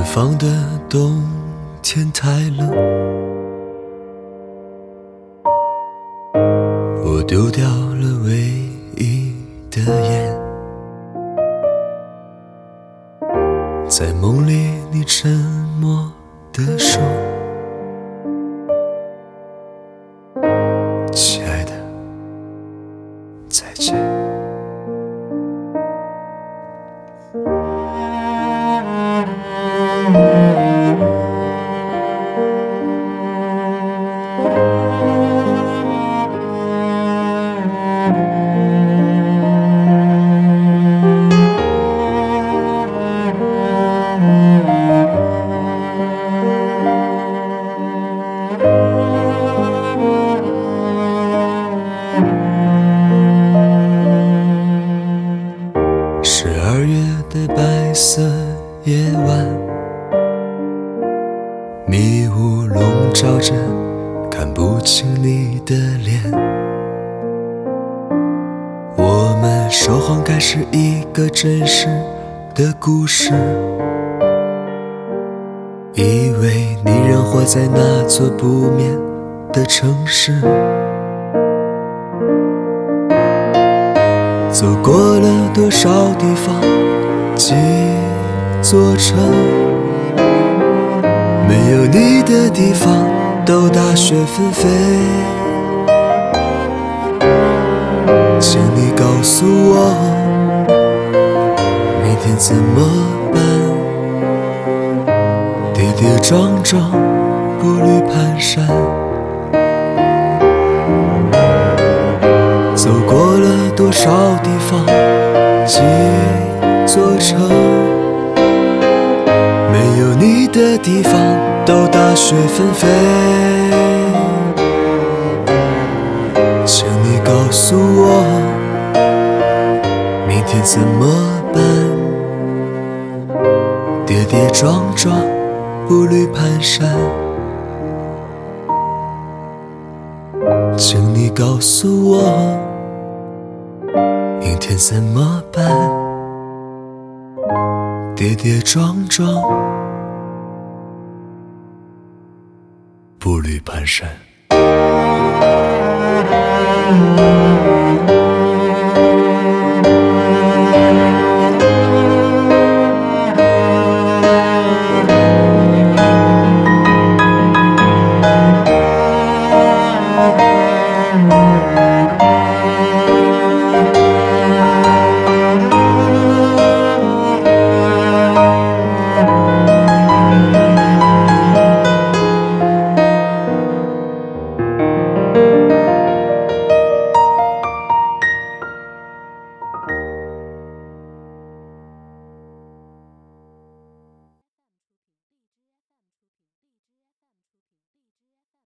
远方的冬天太冷，我丢掉了唯一的烟。在梦里，你沉默地说：“色夜晚，迷雾笼罩着，看不清你的脸。我们说谎该是一个真实的故事，以为你仍活在那座不眠的城市。走过了多少地方，几座城，没有你的地方都大雪纷飞。请你告诉我，明天怎么办？跌跌撞撞，步履蹒跚。走过了多少地方，几座城，没有你的地方都大雪纷飞。请你告诉我，明天怎么办？跌跌撞撞，步履蹒跚。请你告诉我，明天怎么办？跌跌撞撞，步履蹒跚。